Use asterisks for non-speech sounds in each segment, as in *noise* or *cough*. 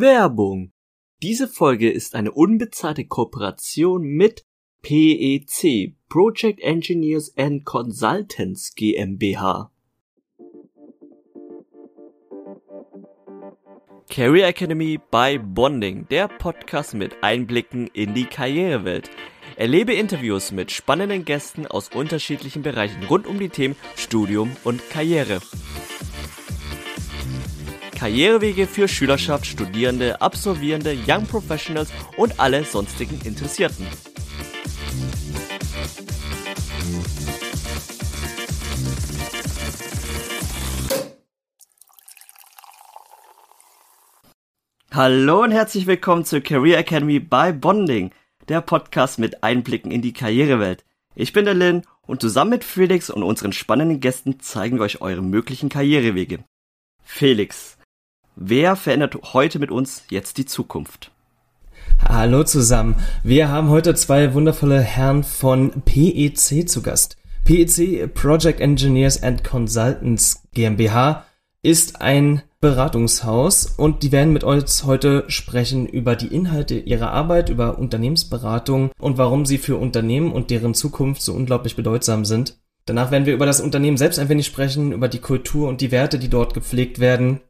Werbung. Diese Folge ist eine unbezahlte Kooperation mit PEC Project Engineers and Consultants GmbH. Career Academy by Bonding, der Podcast mit Einblicken in die Karrierewelt. Erlebe Interviews mit spannenden Gästen aus unterschiedlichen Bereichen rund um die Themen Studium und Karriere. Karrierewege für Schülerschaft, Studierende, Absolvierende, Young Professionals und alle sonstigen Interessierten. Hallo und herzlich willkommen zur Career Academy by Bonding, der Podcast mit Einblicken in die Karrierewelt. Ich bin der Lin und zusammen mit Felix und unseren spannenden Gästen zeigen wir euch eure möglichen Karrierewege. Felix, Wer verändert heute mit uns jetzt die Zukunft? Hallo zusammen. Wir haben heute zwei wundervolle Herren von PEC zu Gast. PEC Project Engineers and Consultants GmbH ist ein Beratungshaus und die werden mit uns heute sprechen über die Inhalte ihrer Arbeit, über Unternehmensberatung und warum sie für Unternehmen und deren Zukunft so unglaublich bedeutsam sind. Danach werden wir über das Unternehmen selbst ein wenig sprechen, über die Kultur und die Werte, die dort gepflegt werden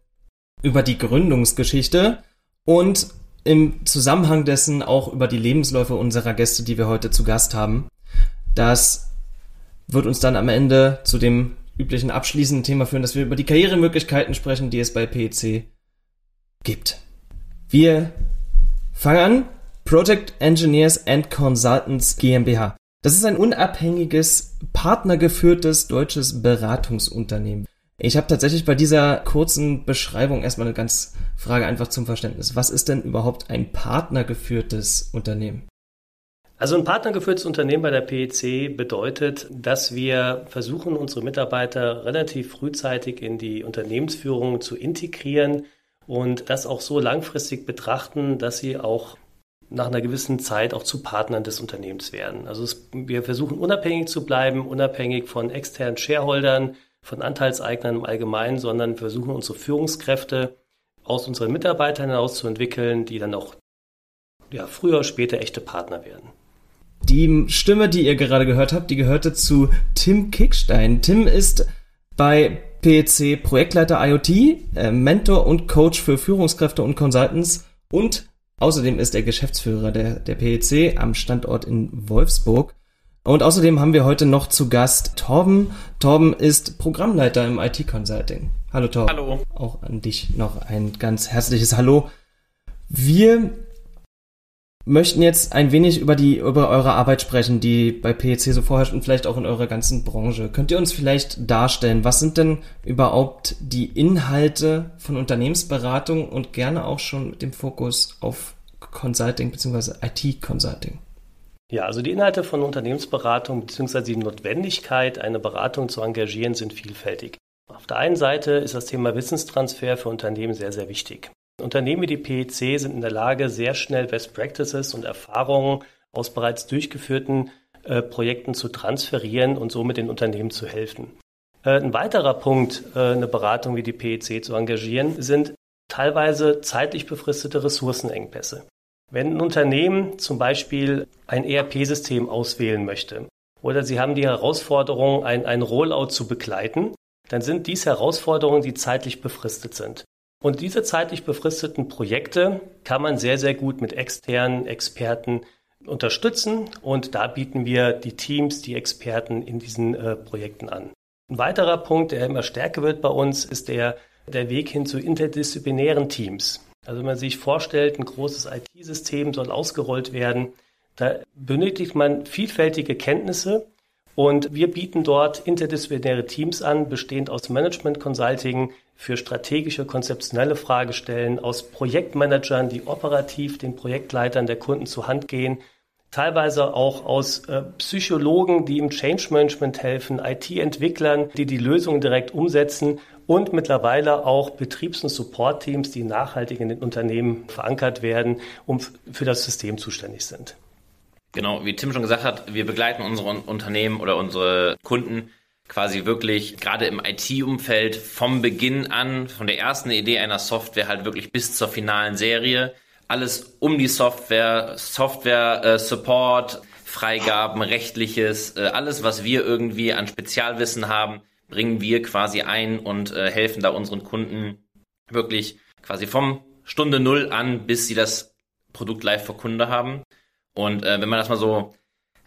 über die Gründungsgeschichte und im Zusammenhang dessen auch über die Lebensläufe unserer Gäste, die wir heute zu Gast haben. Das wird uns dann am Ende zu dem üblichen abschließenden Thema führen, dass wir über die Karrieremöglichkeiten sprechen, die es bei PEC gibt. Wir fangen an. Project Engineers and Consultants GmbH. Das ist ein unabhängiges, partnergeführtes deutsches Beratungsunternehmen. Ich habe tatsächlich bei dieser kurzen Beschreibung erstmal eine ganz Frage einfach zum Verständnis. Was ist denn überhaupt ein partnergeführtes Unternehmen? Also ein partnergeführtes Unternehmen bei der PEC bedeutet, dass wir versuchen, unsere Mitarbeiter relativ frühzeitig in die Unternehmensführung zu integrieren und das auch so langfristig betrachten, dass sie auch nach einer gewissen Zeit auch zu Partnern des Unternehmens werden. Also es, wir versuchen unabhängig zu bleiben, unabhängig von externen Shareholdern, von Anteilseignern im Allgemeinen, sondern versuchen unsere Führungskräfte aus unseren Mitarbeitern heraus zu entwickeln, die dann auch ja, früher oder später echte Partner werden. Die Stimme, die ihr gerade gehört habt, die gehörte zu Tim Kickstein. Tim ist bei PEC Projektleiter IoT, äh, Mentor und Coach für Führungskräfte und Consultants und außerdem ist er Geschäftsführer der, der PEC am Standort in Wolfsburg. Und außerdem haben wir heute noch zu Gast Torben. Torben ist Programmleiter im IT-Consulting. Hallo Torben. Hallo. Auch an dich noch ein ganz herzliches Hallo. Wir möchten jetzt ein wenig über die über eure Arbeit sprechen, die bei PEC so vorherrscht und vielleicht auch in eurer ganzen Branche. Könnt ihr uns vielleicht darstellen, was sind denn überhaupt die Inhalte von Unternehmensberatung und gerne auch schon mit dem Fokus auf Consulting bzw. IT-Consulting? Ja, also die Inhalte von Unternehmensberatung bzw. die Notwendigkeit, eine Beratung zu engagieren, sind vielfältig. Auf der einen Seite ist das Thema Wissenstransfer für Unternehmen sehr, sehr wichtig. Unternehmen wie die PEC sind in der Lage, sehr schnell Best Practices und Erfahrungen aus bereits durchgeführten äh, Projekten zu transferieren und somit den Unternehmen zu helfen. Äh, ein weiterer Punkt, äh, eine Beratung wie die PEC zu engagieren, sind teilweise zeitlich befristete Ressourcenengpässe. Wenn ein Unternehmen zum Beispiel ein ERP-System auswählen möchte oder Sie haben die Herausforderung, ein, ein Rollout zu begleiten, dann sind dies Herausforderungen, die zeitlich befristet sind. Und diese zeitlich befristeten Projekte kann man sehr, sehr gut mit externen Experten unterstützen und da bieten wir die Teams, die Experten in diesen äh, Projekten an. Ein weiterer Punkt, der immer stärker wird bei uns, ist der, der Weg hin zu interdisziplinären Teams. Also wenn man sich vorstellt, ein großes IT-System soll ausgerollt werden, da benötigt man vielfältige Kenntnisse. Und wir bieten dort interdisziplinäre Teams an, bestehend aus Management Consulting für strategische, konzeptionelle Fragestellen, aus Projektmanagern, die operativ den Projektleitern der Kunden zur Hand gehen, teilweise auch aus äh, Psychologen, die im Change Management helfen, IT-Entwicklern, die die Lösungen direkt umsetzen und mittlerweile auch Betriebs- und Support-Teams, die nachhaltig in den Unternehmen verankert werden und für das System zuständig sind. Genau, wie Tim schon gesagt hat, wir begleiten unsere Unternehmen oder unsere Kunden quasi wirklich gerade im IT-Umfeld vom Beginn an, von der ersten Idee einer Software halt wirklich bis zur finalen Serie, alles um die Software, Software äh, Support, Freigaben, rechtliches, äh, alles, was wir irgendwie an Spezialwissen haben, bringen wir quasi ein und äh, helfen da unseren Kunden wirklich quasi vom Stunde Null an, bis sie das Produkt live vor Kunde haben. Und äh, wenn man das mal so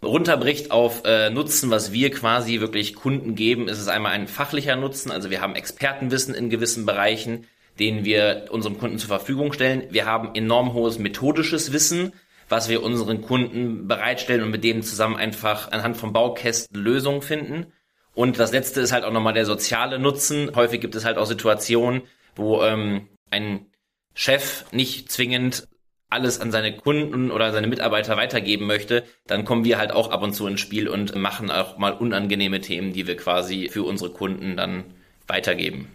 runterbricht auf äh, Nutzen, was wir quasi wirklich Kunden geben, ist es einmal ein fachlicher Nutzen. Also wir haben Expertenwissen in gewissen Bereichen, den wir unseren Kunden zur Verfügung stellen. Wir haben enorm hohes methodisches Wissen, was wir unseren Kunden bereitstellen und mit denen zusammen einfach anhand von Baukästen Lösungen finden. Und das letzte ist halt auch nochmal der soziale Nutzen. Häufig gibt es halt auch Situationen, wo ähm, ein Chef nicht zwingend alles an seine Kunden oder seine Mitarbeiter weitergeben möchte, dann kommen wir halt auch ab und zu ins Spiel und machen auch mal unangenehme Themen, die wir quasi für unsere Kunden dann weitergeben.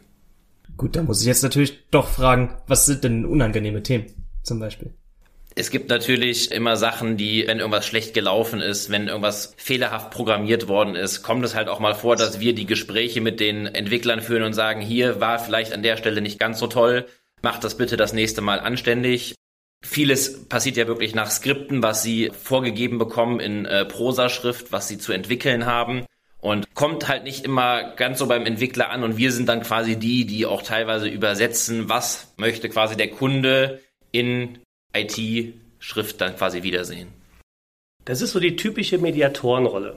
Gut, da muss ich jetzt natürlich doch fragen, was sind denn unangenehme Themen zum Beispiel? Es gibt natürlich immer Sachen, die, wenn irgendwas schlecht gelaufen ist, wenn irgendwas fehlerhaft programmiert worden ist, kommt es halt auch mal vor, dass wir die Gespräche mit den Entwicklern führen und sagen, hier war vielleicht an der Stelle nicht ganz so toll, macht das bitte das nächste Mal anständig. Vieles passiert ja wirklich nach Skripten, was sie vorgegeben bekommen in äh, Prosaschrift, was sie zu entwickeln haben. Und kommt halt nicht immer ganz so beim Entwickler an und wir sind dann quasi die, die auch teilweise übersetzen, was möchte quasi der Kunde in IT-Schrift dann quasi wiedersehen. Das ist so die typische Mediatorenrolle.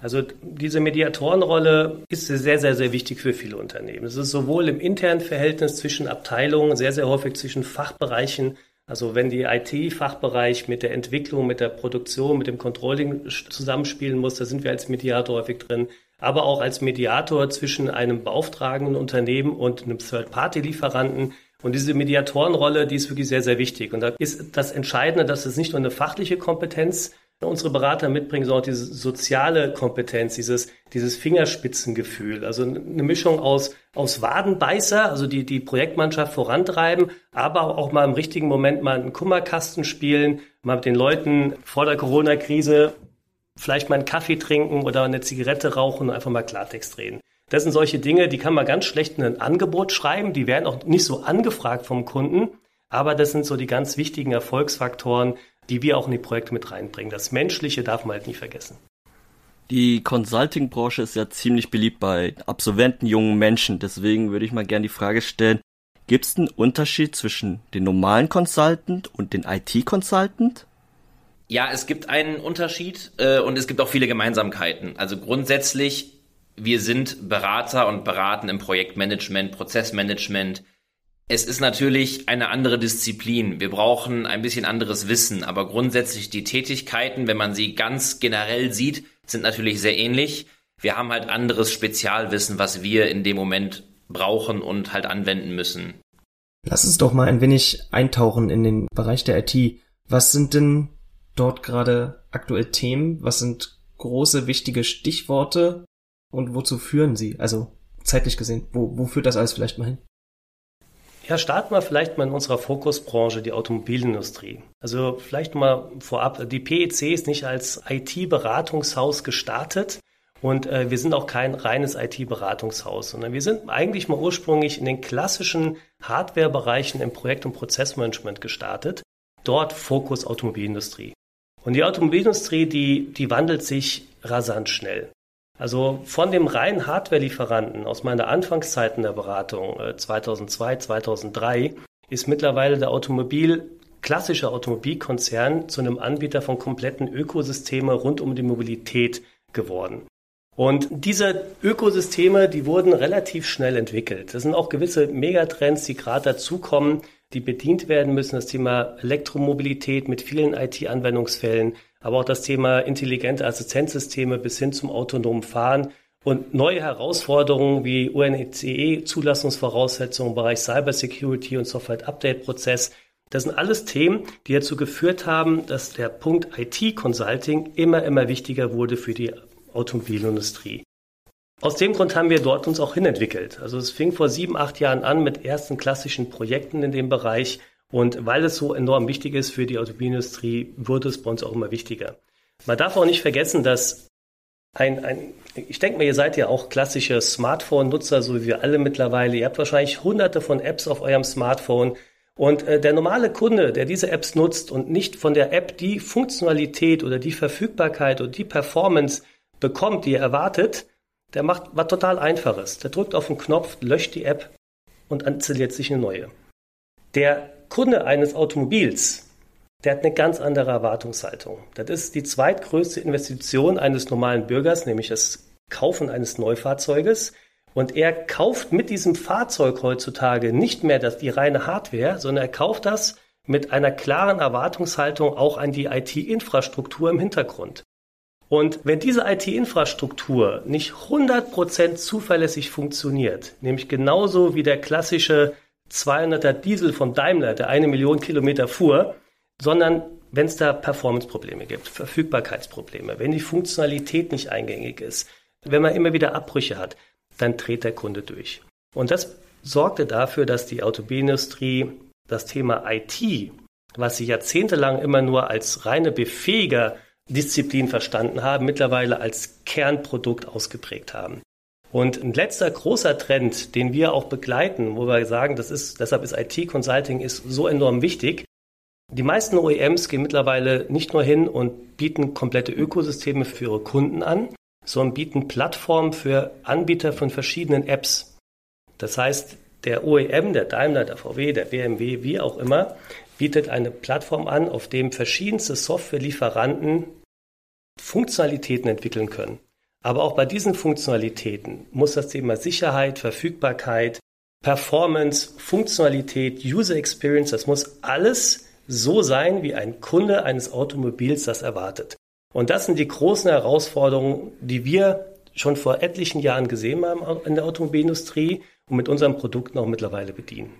Also diese Mediatorenrolle ist sehr, sehr, sehr wichtig für viele Unternehmen. Es ist sowohl im internen Verhältnis zwischen Abteilungen, sehr, sehr häufig zwischen Fachbereichen. Also wenn die IT-Fachbereich mit der Entwicklung, mit der Produktion, mit dem Controlling zusammenspielen muss, da sind wir als Mediator häufig drin. Aber auch als Mediator zwischen einem beauftragenden Unternehmen und einem Third-Party-Lieferanten, und diese Mediatorenrolle, die ist wirklich sehr, sehr wichtig. Und da ist das Entscheidende, dass es nicht nur eine fachliche Kompetenz unsere Berater mitbringen, sondern auch diese soziale Kompetenz, dieses, dieses Fingerspitzengefühl. Also eine Mischung aus, aus Wadenbeißer, also die, die Projektmannschaft vorantreiben, aber auch mal im richtigen Moment mal einen Kummerkasten spielen, mal mit den Leuten vor der Corona-Krise vielleicht mal einen Kaffee trinken oder eine Zigarette rauchen und einfach mal Klartext reden. Das sind solche Dinge, die kann man ganz schlecht in ein Angebot schreiben. Die werden auch nicht so angefragt vom Kunden. Aber das sind so die ganz wichtigen Erfolgsfaktoren, die wir auch in die Projekte mit reinbringen. Das Menschliche darf man halt nie vergessen. Die Consulting-Branche ist ja ziemlich beliebt bei Absolventen, jungen Menschen. Deswegen würde ich mal gerne die Frage stellen, gibt es einen Unterschied zwischen den normalen Consultant und den IT-Consultant? Ja, es gibt einen Unterschied äh, und es gibt auch viele Gemeinsamkeiten. Also grundsätzlich wir sind Berater und beraten im Projektmanagement, Prozessmanagement. Es ist natürlich eine andere Disziplin. Wir brauchen ein bisschen anderes Wissen, aber grundsätzlich die Tätigkeiten, wenn man sie ganz generell sieht, sind natürlich sehr ähnlich. Wir haben halt anderes Spezialwissen, was wir in dem Moment brauchen und halt anwenden müssen. Lass uns doch mal ein wenig eintauchen in den Bereich der IT. Was sind denn dort gerade aktuell Themen? Was sind große, wichtige Stichworte? Und wozu führen sie? Also zeitlich gesehen, wo, wo führt das alles vielleicht mal hin? Ja, starten wir vielleicht mal in unserer Fokusbranche, die Automobilindustrie. Also vielleicht mal vorab, die PEC ist nicht als IT-Beratungshaus gestartet und äh, wir sind auch kein reines IT-Beratungshaus, sondern wir sind eigentlich mal ursprünglich in den klassischen Hardware-Bereichen im Projekt- und Prozessmanagement gestartet. Dort Fokus Automobilindustrie. Und die Automobilindustrie, die, die wandelt sich rasant schnell. Also von dem reinen Hardware-Lieferanten aus meiner Anfangszeiten der Beratung 2002, äh, 2003 ist mittlerweile der Automobil klassische Automobilkonzern zu einem Anbieter von kompletten Ökosysteme rund um die Mobilität geworden. Und diese Ökosysteme, die wurden relativ schnell entwickelt. Das sind auch gewisse Megatrends, die gerade dazukommen, die bedient werden müssen. Das Thema Elektromobilität mit vielen IT-Anwendungsfällen, aber auch das Thema intelligente Assistenzsysteme bis hin zum autonomen Fahren und neue Herausforderungen wie UNECE-Zulassungsvoraussetzungen im Bereich Cybersecurity und Software-Update-Prozess. Das sind alles Themen, die dazu geführt haben, dass der Punkt IT-Consulting immer, immer wichtiger wurde für die Automobilindustrie. Aus dem Grund haben wir dort uns auch hinentwickelt. Also es fing vor sieben, acht Jahren an mit ersten klassischen Projekten in dem Bereich und weil es so enorm wichtig ist für die Automobilindustrie, wird es bei uns auch immer wichtiger. Man darf auch nicht vergessen, dass ein, ein ich denke mal, ihr seid ja auch klassische Smartphone-Nutzer, so wie wir alle mittlerweile. Ihr habt wahrscheinlich hunderte von Apps auf eurem Smartphone. Und äh, der normale Kunde, der diese Apps nutzt und nicht von der App die Funktionalität oder die Verfügbarkeit oder die Performance bekommt, die er erwartet, der macht was total Einfaches. Der drückt auf den Knopf, löscht die App und installiert sich eine neue. Der Kunde eines Automobils, der hat eine ganz andere Erwartungshaltung. Das ist die zweitgrößte Investition eines normalen Bürgers, nämlich das Kaufen eines Neufahrzeuges. Und er kauft mit diesem Fahrzeug heutzutage nicht mehr das, die reine Hardware, sondern er kauft das mit einer klaren Erwartungshaltung auch an die IT-Infrastruktur im Hintergrund. Und wenn diese IT-Infrastruktur nicht 100% zuverlässig funktioniert, nämlich genauso wie der klassische 200er Diesel von Daimler, der eine Million Kilometer fuhr, sondern wenn es da Performance-Probleme gibt, Verfügbarkeitsprobleme, wenn die Funktionalität nicht eingängig ist, wenn man immer wieder Abbrüche hat, dann dreht der Kunde durch. Und das sorgte dafür, dass die Automobilindustrie das Thema IT, was sie jahrzehntelang immer nur als reine Befähiger-Disziplin verstanden haben, mittlerweile als Kernprodukt ausgeprägt haben. Und ein letzter großer Trend, den wir auch begleiten, wo wir sagen, das ist, deshalb ist IT-Consulting ist so enorm wichtig, die meisten OEMs gehen mittlerweile nicht nur hin und bieten komplette Ökosysteme für ihre Kunden an, sondern bieten Plattformen für Anbieter von verschiedenen Apps. Das heißt, der OEM, der Daimler, der VW, der BMW, wie auch immer, bietet eine Plattform an, auf dem verschiedenste Softwarelieferanten Funktionalitäten entwickeln können. Aber auch bei diesen Funktionalitäten muss das Thema Sicherheit, Verfügbarkeit, Performance, Funktionalität, User Experience, das muss alles so sein, wie ein Kunde eines Automobils das erwartet. Und das sind die großen Herausforderungen, die wir schon vor etlichen Jahren gesehen haben in der Automobilindustrie und mit unseren Produkten auch mittlerweile bedienen.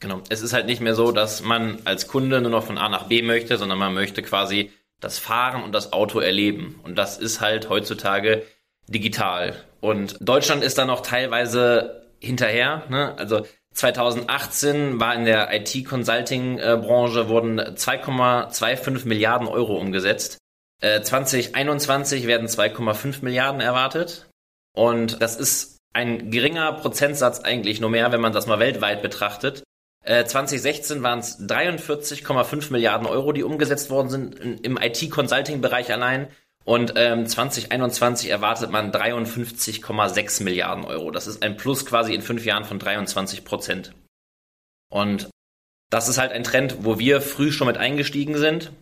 Genau. Es ist halt nicht mehr so, dass man als Kunde nur noch von A nach B möchte, sondern man möchte quasi das Fahren und das Auto erleben. Und das ist halt heutzutage digital. Und Deutschland ist da noch teilweise hinterher. Ne? Also 2018 war in der IT-Consulting-Branche wurden 2,25 Milliarden Euro umgesetzt. 2021 äh, werden 2,5 Milliarden erwartet. Und das ist ein geringer Prozentsatz eigentlich nur mehr, wenn man das mal weltweit betrachtet. 2016 waren es 43,5 Milliarden Euro, die umgesetzt worden sind im IT-Consulting-Bereich allein. Und ähm, 2021 erwartet man 53,6 Milliarden Euro. Das ist ein Plus quasi in fünf Jahren von 23 Prozent. Und das ist halt ein Trend, wo wir früh schon mit eingestiegen sind.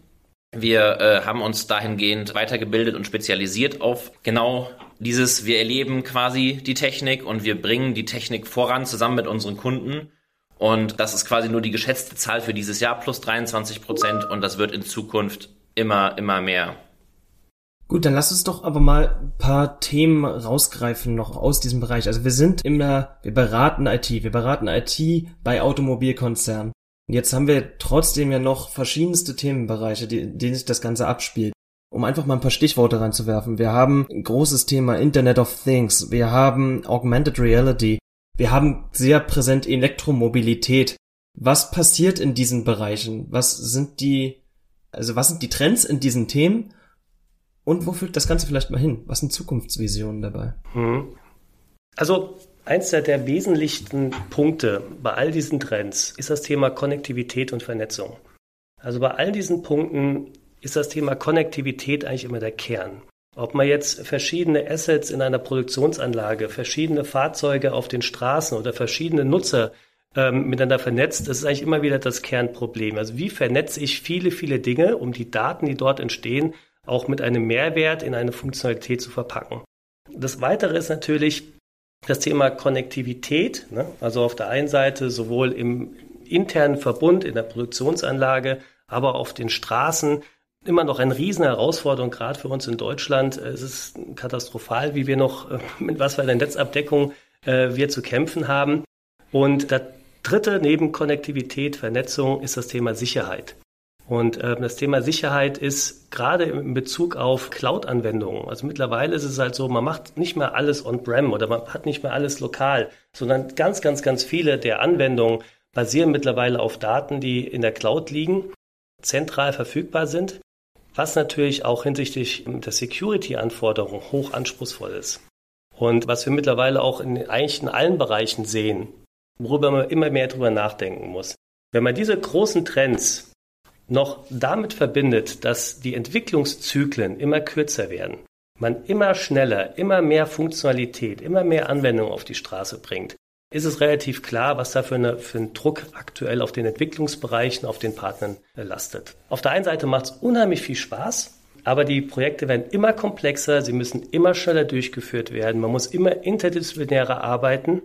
Wir äh, haben uns dahingehend weitergebildet und spezialisiert auf genau dieses, wir erleben quasi die Technik und wir bringen die Technik voran zusammen mit unseren Kunden. Und das ist quasi nur die geschätzte Zahl für dieses Jahr plus 23 Prozent und das wird in Zukunft immer, immer mehr. Gut, dann lass uns doch aber mal ein paar Themen rausgreifen noch aus diesem Bereich. Also wir sind immer, wir beraten IT, wir beraten IT bei Automobilkonzernen. Und jetzt haben wir trotzdem ja noch verschiedenste Themenbereiche, die, denen sich das Ganze abspielt. Um einfach mal ein paar Stichworte reinzuwerfen. Wir haben ein großes Thema Internet of Things. Wir haben Augmented Reality. Wir haben sehr präsent Elektromobilität. Was passiert in diesen Bereichen? Was sind die, also was sind die Trends in diesen Themen? Und wo führt das Ganze vielleicht mal hin? Was sind Zukunftsvisionen dabei? Hm. Also eins der wesentlichsten Punkte bei all diesen Trends ist das Thema Konnektivität und Vernetzung. Also bei all diesen Punkten ist das Thema Konnektivität eigentlich immer der Kern. Ob man jetzt verschiedene Assets in einer Produktionsanlage, verschiedene Fahrzeuge auf den Straßen oder verschiedene Nutzer ähm, miteinander vernetzt, das ist eigentlich immer wieder das Kernproblem. Also wie vernetze ich viele, viele Dinge, um die Daten, die dort entstehen, auch mit einem Mehrwert in eine Funktionalität zu verpacken. Das Weitere ist natürlich das Thema Konnektivität. Ne? Also auf der einen Seite sowohl im internen Verbund, in der Produktionsanlage, aber auf den Straßen immer noch eine riesen Herausforderung, gerade für uns in Deutschland. Es ist katastrophal, wie wir noch, mit was für einer Netzabdeckung äh, wir zu kämpfen haben. Und das dritte neben Konnektivität, Vernetzung ist das Thema Sicherheit. Und äh, das Thema Sicherheit ist gerade in Bezug auf Cloud-Anwendungen. Also mittlerweile ist es halt so, man macht nicht mehr alles on-prem oder man hat nicht mehr alles lokal, sondern ganz, ganz, ganz viele der Anwendungen basieren mittlerweile auf Daten, die in der Cloud liegen, zentral verfügbar sind. Was natürlich auch hinsichtlich der Security-Anforderungen hoch anspruchsvoll ist. Und was wir mittlerweile auch in, eigentlich in allen Bereichen sehen, worüber man immer mehr drüber nachdenken muss. Wenn man diese großen Trends noch damit verbindet, dass die Entwicklungszyklen immer kürzer werden, man immer schneller, immer mehr Funktionalität, immer mehr Anwendung auf die Straße bringt, ist es relativ klar, was da für, eine, für ein Druck aktuell auf den Entwicklungsbereichen, auf den Partnern lastet. Auf der einen Seite macht es unheimlich viel Spaß, aber die Projekte werden immer komplexer, sie müssen immer schneller durchgeführt werden, man muss immer interdisziplinärer arbeiten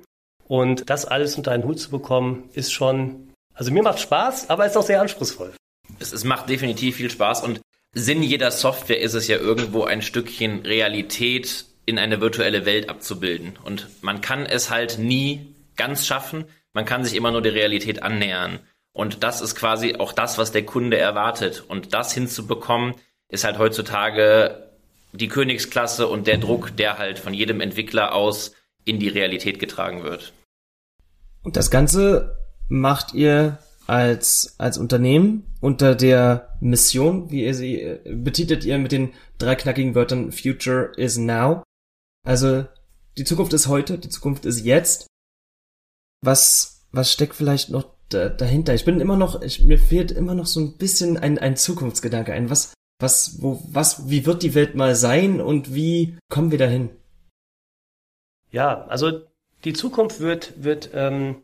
und das alles unter einen Hut zu bekommen, ist schon, also mir macht Spaß, aber ist auch sehr anspruchsvoll. Es, es macht definitiv viel Spaß und Sinn jeder Software ist es ja irgendwo ein Stückchen Realität in eine virtuelle Welt abzubilden. Und man kann es halt nie ganz schaffen. Man kann sich immer nur der Realität annähern. Und das ist quasi auch das, was der Kunde erwartet. Und das hinzubekommen, ist halt heutzutage die Königsklasse und der Druck, der halt von jedem Entwickler aus in die Realität getragen wird. Und das Ganze macht ihr als, als Unternehmen unter der Mission, wie ihr sie äh, betitelt ihr mit den drei knackigen Wörtern Future is Now. Also die Zukunft ist heute, die Zukunft ist jetzt. Was, was steckt vielleicht noch da, dahinter? Ich bin immer noch, ich, mir fehlt immer noch so ein bisschen ein, ein Zukunftsgedanke, ein was, was, wo, was, wie wird die Welt mal sein und wie kommen wir dahin? Ja, also die Zukunft wird, wird ähm,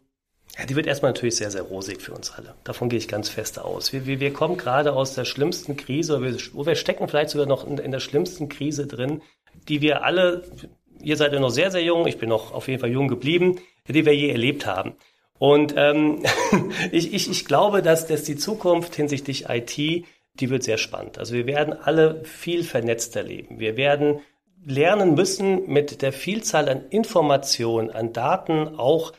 ja, die wird erstmal natürlich sehr, sehr rosig für uns alle. Davon gehe ich ganz fest aus. Wir, wir, wir kommen gerade aus der schlimmsten Krise, wir, wo wir stecken vielleicht sogar noch in, in der schlimmsten Krise drin, die wir alle, ihr seid ja noch sehr, sehr jung, ich bin noch auf jeden Fall jung geblieben, die wir je erlebt haben. Und ähm, *laughs* ich, ich, ich glaube, dass, dass die Zukunft hinsichtlich IT, die wird sehr spannend. Also wir werden alle viel vernetzter leben. Wir werden lernen müssen, mit der Vielzahl an Informationen, an Daten auch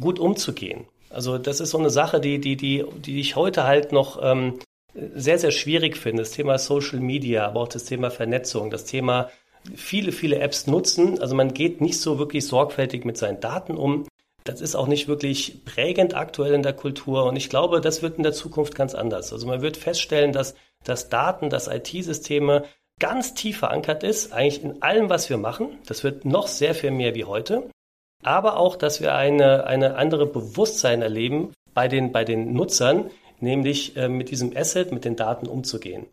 gut umzugehen. Also das ist so eine Sache, die, die, die, die ich heute halt noch ähm, sehr, sehr schwierig finde. Das Thema Social Media, aber auch das Thema Vernetzung, das Thema viele, viele Apps nutzen. Also man geht nicht so wirklich sorgfältig mit seinen Daten um. Das ist auch nicht wirklich prägend aktuell in der Kultur. Und ich glaube, das wird in der Zukunft ganz anders. Also man wird feststellen, dass, dass Daten, dass IT-Systeme ganz tief verankert ist, eigentlich in allem, was wir machen. Das wird noch sehr viel mehr wie heute aber auch, dass wir eine, eine andere Bewusstsein erleben bei den, bei den Nutzern, nämlich äh, mit diesem Asset, mit den Daten umzugehen.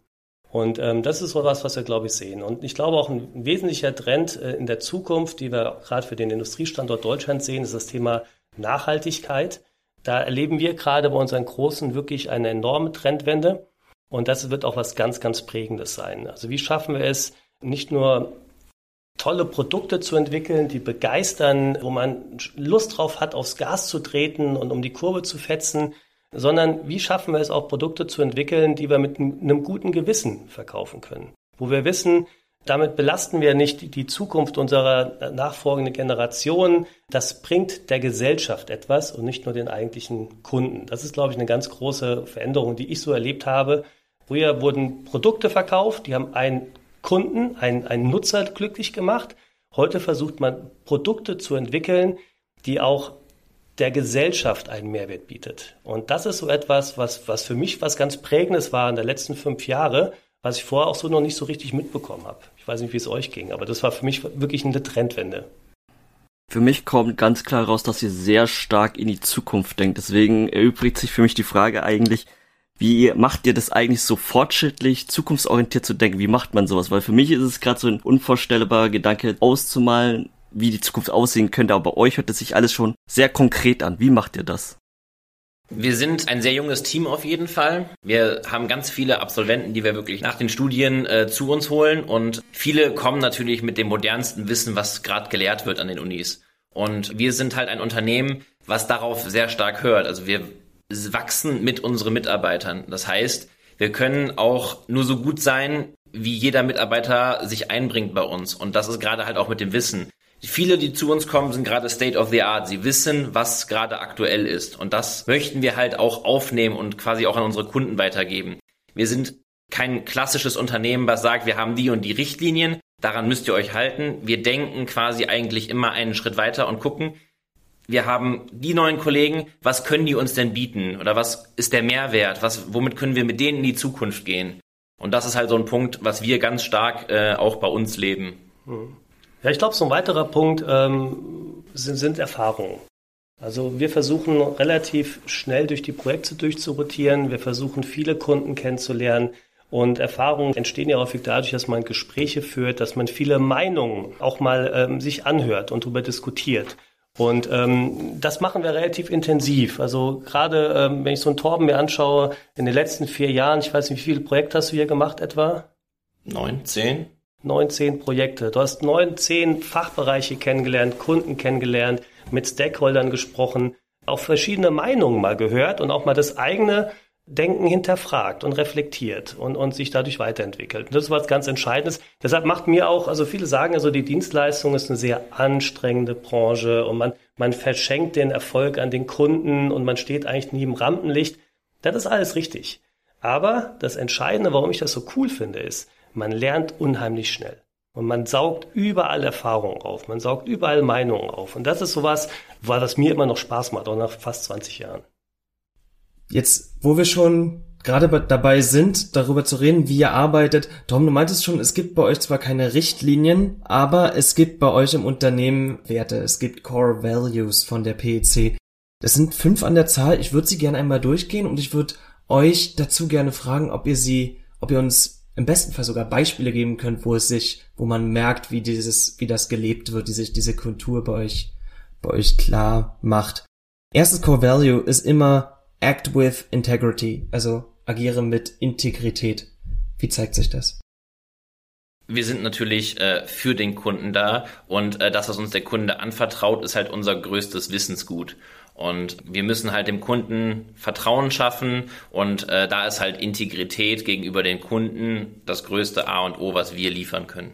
Und ähm, das ist so was, was wir, glaube ich, sehen. Und ich glaube auch ein wesentlicher Trend äh, in der Zukunft, die wir gerade für den Industriestandort Deutschland sehen, ist das Thema Nachhaltigkeit. Da erleben wir gerade bei unseren Großen wirklich eine enorme Trendwende. Und das wird auch was ganz, ganz Prägendes sein. Also wie schaffen wir es, nicht nur tolle Produkte zu entwickeln, die begeistern, wo man Lust drauf hat, aufs Gas zu treten und um die Kurve zu fetzen, sondern wie schaffen wir es auch, Produkte zu entwickeln, die wir mit einem guten Gewissen verkaufen können, wo wir wissen, damit belasten wir nicht die Zukunft unserer nachfolgenden Generation. Das bringt der Gesellschaft etwas und nicht nur den eigentlichen Kunden. Das ist, glaube ich, eine ganz große Veränderung, die ich so erlebt habe. Früher wurden Produkte verkauft, die haben einen Kunden, einen, einen Nutzer glücklich gemacht. Heute versucht man Produkte zu entwickeln, die auch der Gesellschaft einen Mehrwert bietet. Und das ist so etwas, was, was für mich was ganz Prägendes war in den letzten fünf Jahre, was ich vorher auch so noch nicht so richtig mitbekommen habe. Ich weiß nicht, wie es euch ging, aber das war für mich wirklich eine Trendwende. Für mich kommt ganz klar raus, dass ihr sehr stark in die Zukunft denkt. Deswegen erübrigt sich für mich die Frage eigentlich, wie macht ihr das eigentlich so fortschrittlich, zukunftsorientiert zu denken? Wie macht man sowas? Weil für mich ist es gerade so ein unvorstellbarer Gedanke auszumalen, wie die Zukunft aussehen könnte, aber bei euch hört es sich alles schon sehr konkret an. Wie macht ihr das? Wir sind ein sehr junges Team auf jeden Fall. Wir haben ganz viele Absolventen, die wir wirklich nach den Studien äh, zu uns holen und viele kommen natürlich mit dem modernsten Wissen, was gerade gelehrt wird an den Unis. Und wir sind halt ein Unternehmen, was darauf sehr stark hört. Also wir wachsen mit unseren Mitarbeitern. Das heißt, wir können auch nur so gut sein, wie jeder Mitarbeiter sich einbringt bei uns. Und das ist gerade halt auch mit dem Wissen. Viele, die zu uns kommen, sind gerade State of the Art. Sie wissen, was gerade aktuell ist. Und das möchten wir halt auch aufnehmen und quasi auch an unsere Kunden weitergeben. Wir sind kein klassisches Unternehmen, was sagt, wir haben die und die Richtlinien. Daran müsst ihr euch halten. Wir denken quasi eigentlich immer einen Schritt weiter und gucken, wir haben die neuen Kollegen, was können die uns denn bieten? Oder was ist der Mehrwert? Was, womit können wir mit denen in die Zukunft gehen? Und das ist halt so ein Punkt, was wir ganz stark äh, auch bei uns leben. Hm. Ja, ich glaube, so ein weiterer Punkt ähm, sind, sind Erfahrungen. Also wir versuchen relativ schnell durch die Projekte durchzurotieren. Wir versuchen viele Kunden kennenzulernen. Und Erfahrungen entstehen ja häufig dadurch, dass man Gespräche führt, dass man viele Meinungen auch mal ähm, sich anhört und darüber diskutiert. Und ähm, das machen wir relativ intensiv. Also gerade ähm, wenn ich so einen Torben mir anschaue, in den letzten vier Jahren, ich weiß nicht, wie viele Projekte hast du hier gemacht etwa? Neun, zehn. Neun, zehn Projekte. Du hast neun, zehn Fachbereiche kennengelernt, Kunden kennengelernt, mit Stakeholdern gesprochen, auch verschiedene Meinungen mal gehört und auch mal das eigene Denken hinterfragt und reflektiert und, und sich dadurch weiterentwickelt. Und das ist was ganz Entscheidendes. Deshalb macht mir auch, also viele sagen also, die Dienstleistung ist eine sehr anstrengende Branche und man, man verschenkt den Erfolg an den Kunden und man steht eigentlich nie im Rampenlicht. Das ist alles richtig. Aber das Entscheidende, warum ich das so cool finde, ist, man lernt unheimlich schnell. Und man saugt überall Erfahrungen auf, man saugt überall Meinungen auf. Und das ist sowas, was mir immer noch Spaß macht, auch nach fast 20 Jahren. Jetzt, wo wir schon gerade dabei sind, darüber zu reden, wie ihr arbeitet. Tom, du meintest schon, es gibt bei euch zwar keine Richtlinien, aber es gibt bei euch im Unternehmen Werte. Es gibt Core Values von der PEC. Das sind fünf an der Zahl. Ich würde sie gerne einmal durchgehen und ich würde euch dazu gerne fragen, ob ihr sie, ob ihr uns im besten Fall sogar Beispiele geben könnt, wo es sich, wo man merkt, wie dieses, wie das gelebt wird, wie sich diese Kultur bei euch, bei euch klar macht. Erstes Core Value ist immer Act with Integrity, also agiere mit Integrität. Wie zeigt sich das? Wir sind natürlich äh, für den Kunden da und äh, das, was uns der Kunde anvertraut, ist halt unser größtes Wissensgut. Und wir müssen halt dem Kunden Vertrauen schaffen und äh, da ist halt Integrität gegenüber den Kunden das größte A und O, was wir liefern können.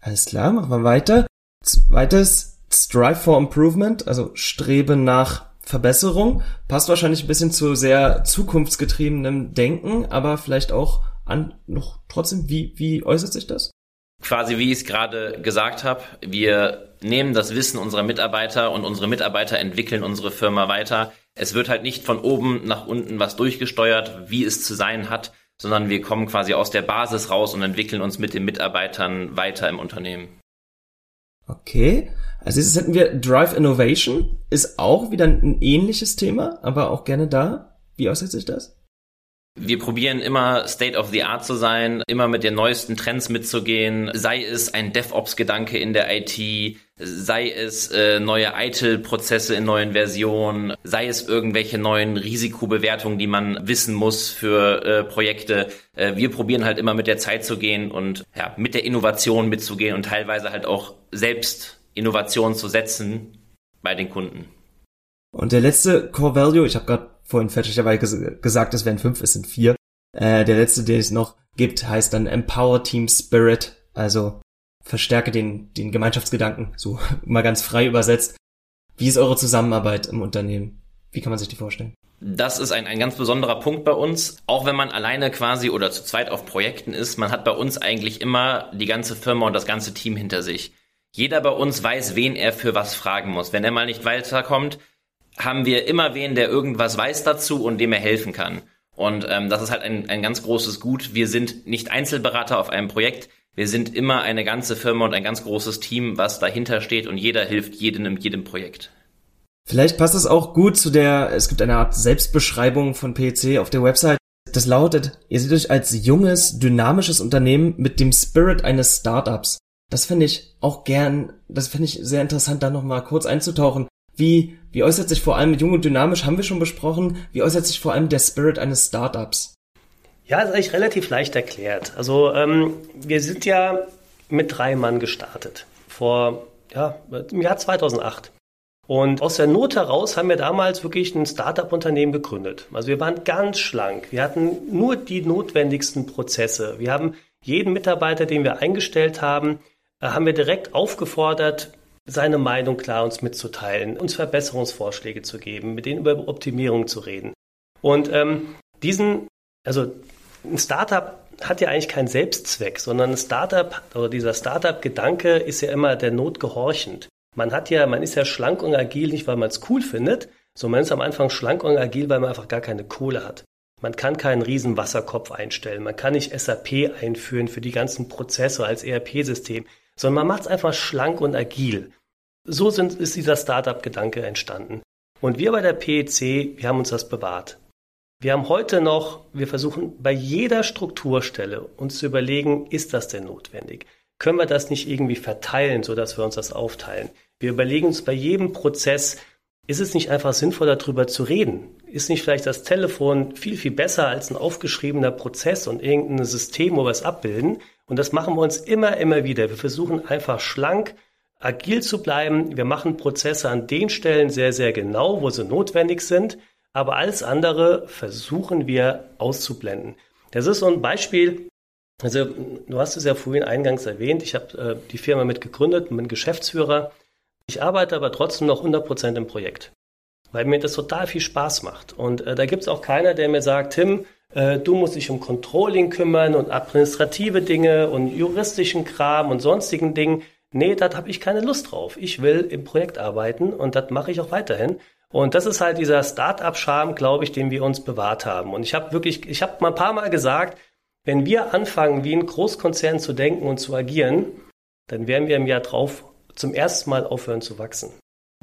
Alles klar, machen wir weiter. Zweites, Strive for Improvement, also strebe nach Verbesserung. Passt wahrscheinlich ein bisschen zu sehr zukunftsgetriebenem Denken, aber vielleicht auch an noch trotzdem, wie, wie äußert sich das? Quasi wie ich es gerade gesagt habe, wir nehmen das Wissen unserer Mitarbeiter und unsere Mitarbeiter entwickeln unsere Firma weiter. Es wird halt nicht von oben nach unten was durchgesteuert, wie es zu sein hat, sondern wir kommen quasi aus der Basis raus und entwickeln uns mit den Mitarbeitern weiter im Unternehmen. Okay. Als nächstes hätten wir Drive Innovation. Ist auch wieder ein ähnliches Thema, aber auch gerne da. Wie äußert sich das? Wir probieren immer State of the Art zu sein, immer mit den neuesten Trends mitzugehen, sei es ein DevOps-Gedanke in der IT, sei es äh, neue ITIL-Prozesse in neuen Versionen, sei es irgendwelche neuen Risikobewertungen, die man wissen muss für äh, Projekte. Äh, wir probieren halt immer mit der Zeit zu gehen und ja, mit der Innovation mitzugehen und teilweise halt auch selbst Innovationen zu setzen bei den Kunden. Und der letzte Core Value, ich habe gerade vorhin fälschlicherweise gesagt, es wären fünf, es sind vier. Äh, der letzte, den es noch gibt, heißt dann Empower Team Spirit, also verstärke den, den Gemeinschaftsgedanken, so *laughs* mal ganz frei übersetzt. Wie ist eure Zusammenarbeit im Unternehmen? Wie kann man sich die vorstellen? Das ist ein, ein ganz besonderer Punkt bei uns. Auch wenn man alleine quasi oder zu zweit auf Projekten ist, man hat bei uns eigentlich immer die ganze Firma und das ganze Team hinter sich. Jeder bei uns weiß, wen er für was fragen muss. Wenn er mal nicht weiterkommt, haben wir immer wen, der irgendwas weiß dazu und dem er helfen kann. Und ähm, das ist halt ein, ein ganz großes Gut. Wir sind nicht Einzelberater auf einem Projekt. Wir sind immer eine ganze Firma und ein ganz großes Team, was dahinter steht und jeder hilft jedem in jedem Projekt. Vielleicht passt es auch gut zu der, es gibt eine Art Selbstbeschreibung von PEC auf der Website. Das lautet, ihr seht euch als junges, dynamisches Unternehmen mit dem Spirit eines Startups. Das finde ich auch gern, das finde ich sehr interessant, da nochmal kurz einzutauchen. Wie, wie äußert sich vor allem jung und dynamisch, haben wir schon besprochen, wie äußert sich vor allem der Spirit eines Startups? Ja, ist eigentlich relativ leicht erklärt. Also ähm, wir sind ja mit drei Mann gestartet, vor ja, im Jahr 2008. Und aus der Not heraus haben wir damals wirklich ein Startup-Unternehmen gegründet. Also wir waren ganz schlank. Wir hatten nur die notwendigsten Prozesse. Wir haben jeden Mitarbeiter, den wir eingestellt haben, äh, haben wir direkt aufgefordert, seine Meinung klar uns mitzuteilen, uns Verbesserungsvorschläge zu geben, mit denen über Optimierung zu reden. Und ähm, diesen, also ein Startup hat ja eigentlich keinen Selbstzweck, sondern ein Startup oder dieser Startup-Gedanke ist ja immer der Not gehorchend. Man hat ja, man ist ja schlank und agil nicht, weil man es cool findet, sondern man ist am Anfang schlank und agil, weil man einfach gar keine Kohle hat. Man kann keinen riesen Wasserkopf einstellen. Man kann nicht SAP einführen für die ganzen Prozesse als ERP-System, sondern man macht es einfach schlank und agil. So sind, ist dieser Startup-Gedanke entstanden. Und wir bei der PEC, wir haben uns das bewahrt. Wir haben heute noch, wir versuchen bei jeder Strukturstelle uns zu überlegen, ist das denn notwendig? Können wir das nicht irgendwie verteilen, sodass wir uns das aufteilen? Wir überlegen uns bei jedem Prozess, ist es nicht einfach sinnvoll, darüber zu reden? Ist nicht vielleicht das Telefon viel, viel besser als ein aufgeschriebener Prozess und irgendein System, wo wir es abbilden? Und das machen wir uns immer, immer wieder. Wir versuchen einfach schlank, agil zu bleiben. Wir machen Prozesse an den Stellen sehr, sehr genau, wo sie notwendig sind. Aber alles andere versuchen wir auszublenden. Das ist so ein Beispiel. Also, du hast es ja vorhin eingangs erwähnt. Ich habe äh, die Firma mit gegründet, bin Geschäftsführer. Ich arbeite aber trotzdem noch 100 Prozent im Projekt, weil mir das total viel Spaß macht. Und äh, da gibt es auch keiner, der mir sagt, Tim, äh, du musst dich um Controlling kümmern und administrative Dinge und juristischen Kram und sonstigen Dingen. Nee, da habe ich keine Lust drauf. Ich will im Projekt arbeiten und das mache ich auch weiterhin. Und das ist halt dieser Start-up-Charme, glaube ich, den wir uns bewahrt haben. Und ich habe wirklich, ich habe mal ein paar Mal gesagt, wenn wir anfangen, wie ein Großkonzern zu denken und zu agieren, dann werden wir im Jahr drauf zum ersten Mal aufhören zu wachsen.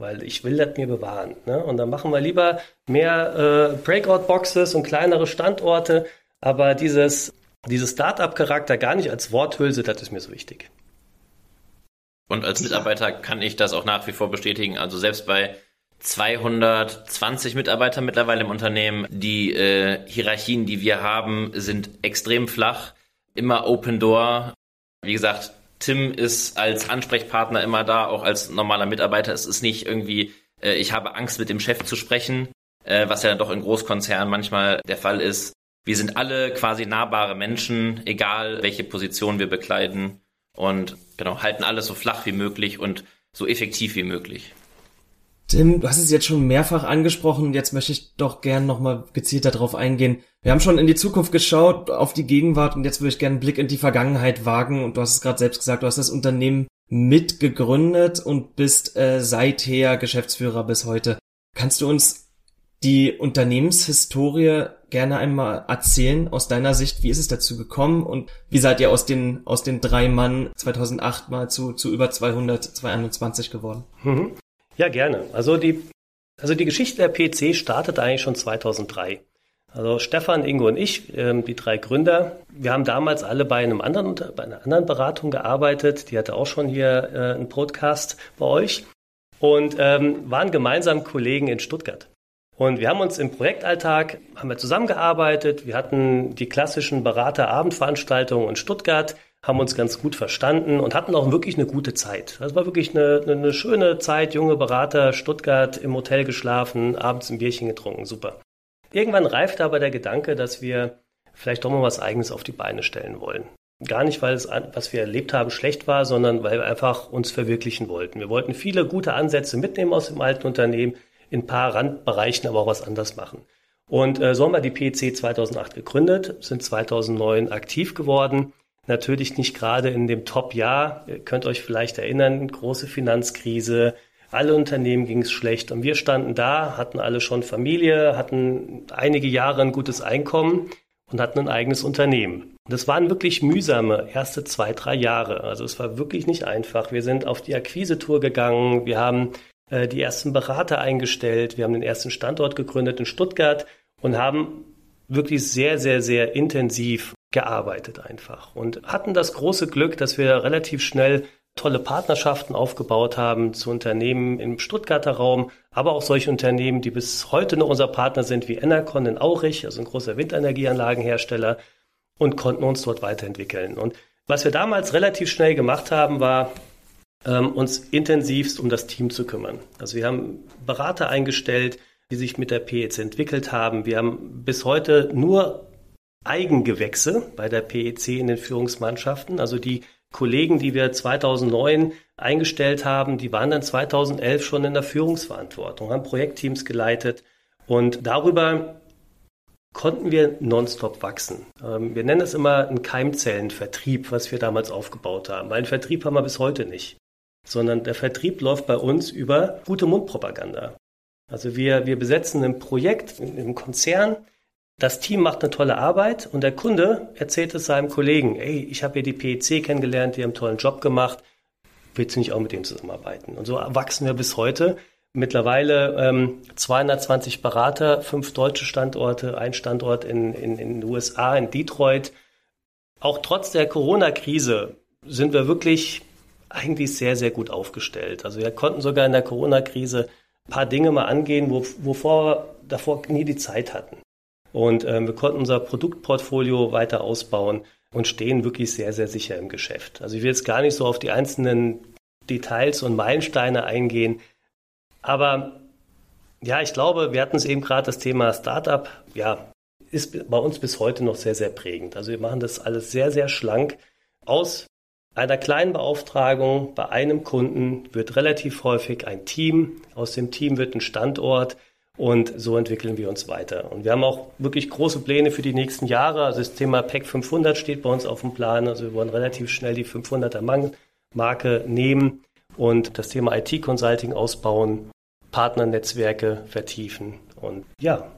Weil ich will das mir bewahren. Ne? Und dann machen wir lieber mehr äh, Breakout-Boxes und kleinere Standorte. Aber dieses, dieses Start-up-Charakter gar nicht als Worthülse, das ist mir so wichtig. Und als Mitarbeiter kann ich das auch nach wie vor bestätigen. Also selbst bei 220 Mitarbeitern mittlerweile im Unternehmen, die äh, Hierarchien, die wir haben, sind extrem flach. Immer Open Door. Wie gesagt, Tim ist als Ansprechpartner immer da, auch als normaler Mitarbeiter. Es ist nicht irgendwie, äh, ich habe Angst, mit dem Chef zu sprechen, äh, was ja dann doch in Großkonzernen manchmal der Fall ist. Wir sind alle quasi nahbare Menschen, egal welche Position wir bekleiden und genau, halten alles so flach wie möglich und so effektiv wie möglich. Tim, du hast es jetzt schon mehrfach angesprochen. Jetzt möchte ich doch gern nochmal gezielt darauf eingehen. Wir haben schon in die Zukunft geschaut, auf die Gegenwart und jetzt würde ich gerne einen Blick in die Vergangenheit wagen. Und du hast es gerade selbst gesagt, du hast das Unternehmen mitgegründet und bist äh, seither Geschäftsführer bis heute. Kannst du uns die Unternehmenshistorie gerne einmal erzählen aus deiner Sicht? Wie ist es dazu gekommen und wie seid ihr aus den, aus den drei Mann 2008 mal zu, zu über 200, 221 geworden? Mhm. Ja, gerne. Also die, also die Geschichte der PC startet eigentlich schon 2003. Also Stefan, Ingo und ich, ähm, die drei Gründer, wir haben damals alle bei einem anderen, bei einer anderen Beratung gearbeitet. Die hatte auch schon hier äh, einen Podcast bei euch und ähm, waren gemeinsam Kollegen in Stuttgart. Und wir haben uns im Projektalltag haben wir zusammengearbeitet. Wir hatten die klassischen Beraterabendveranstaltungen in Stuttgart haben uns ganz gut verstanden und hatten auch wirklich eine gute Zeit. Das war wirklich eine, eine schöne Zeit, junge Berater, Stuttgart im Hotel geschlafen, abends ein Bierchen getrunken, super. Irgendwann reifte aber der Gedanke, dass wir vielleicht doch mal was Eigenes auf die Beine stellen wollen. Gar nicht, weil es, was wir erlebt haben, schlecht war, sondern weil wir einfach uns verwirklichen wollten. Wir wollten viele gute Ansätze mitnehmen aus dem alten Unternehmen, in ein paar Randbereichen aber auch was anders machen. Und äh, so haben wir die PEC 2008 gegründet, sind 2009 aktiv geworden Natürlich nicht gerade in dem Top-Jahr. Ihr könnt euch vielleicht erinnern, große Finanzkrise, alle Unternehmen ging es schlecht und wir standen da, hatten alle schon Familie, hatten einige Jahre ein gutes Einkommen und hatten ein eigenes Unternehmen. Das waren wirklich mühsame erste zwei, drei Jahre. Also es war wirklich nicht einfach. Wir sind auf die Akquise-Tour gegangen, wir haben äh, die ersten Berater eingestellt, wir haben den ersten Standort gegründet in Stuttgart und haben wirklich sehr, sehr, sehr intensiv gearbeitet einfach und hatten das große Glück, dass wir relativ schnell tolle Partnerschaften aufgebaut haben zu Unternehmen im Stuttgarter Raum, aber auch solche Unternehmen, die bis heute noch unser Partner sind, wie Enercon in Aurich, also ein großer Windenergieanlagenhersteller, und konnten uns dort weiterentwickeln. Und was wir damals relativ schnell gemacht haben, war, ähm, uns intensivst um das Team zu kümmern. Also wir haben Berater eingestellt, die sich mit der PEC entwickelt haben. Wir haben bis heute nur Eigengewächse bei der PEC in den Führungsmannschaften. Also die Kollegen, die wir 2009 eingestellt haben, die waren dann 2011 schon in der Führungsverantwortung, haben Projektteams geleitet und darüber konnten wir nonstop wachsen. Ähm, wir nennen es immer einen Keimzellenvertrieb, was wir damals aufgebaut haben. Einen Vertrieb haben wir bis heute nicht, sondern der Vertrieb läuft bei uns über gute Mundpropaganda. Also wir, wir besetzen ein Projekt im Konzern das Team macht eine tolle Arbeit und der Kunde erzählt es seinem Kollegen, ey, ich habe hier die PEC kennengelernt, die haben einen tollen Job gemacht, willst du nicht auch mit dem zusammenarbeiten? Und so wachsen wir bis heute. Mittlerweile ähm, 220 Berater, fünf deutsche Standorte, ein Standort in, in, in den USA, in Detroit. Auch trotz der Corona-Krise sind wir wirklich eigentlich sehr, sehr gut aufgestellt. Also wir konnten sogar in der Corona-Krise ein paar Dinge mal angehen, wo, wovor wir davor nie die Zeit hatten. Und ähm, wir konnten unser Produktportfolio weiter ausbauen und stehen wirklich sehr, sehr sicher im Geschäft. Also ich will jetzt gar nicht so auf die einzelnen Details und Meilensteine eingehen. Aber ja, ich glaube, wir hatten es eben gerade das Thema Startup, ja, ist bei uns bis heute noch sehr, sehr prägend. Also wir machen das alles sehr, sehr schlank. Aus einer kleinen Beauftragung bei einem Kunden wird relativ häufig ein Team, aus dem Team wird ein Standort, und so entwickeln wir uns weiter. Und wir haben auch wirklich große Pläne für die nächsten Jahre. Also das Thema PEC 500 steht bei uns auf dem Plan. Also wir wollen relativ schnell die 500er Marke nehmen und das Thema IT-Consulting ausbauen, Partnernetzwerke vertiefen. Und ja.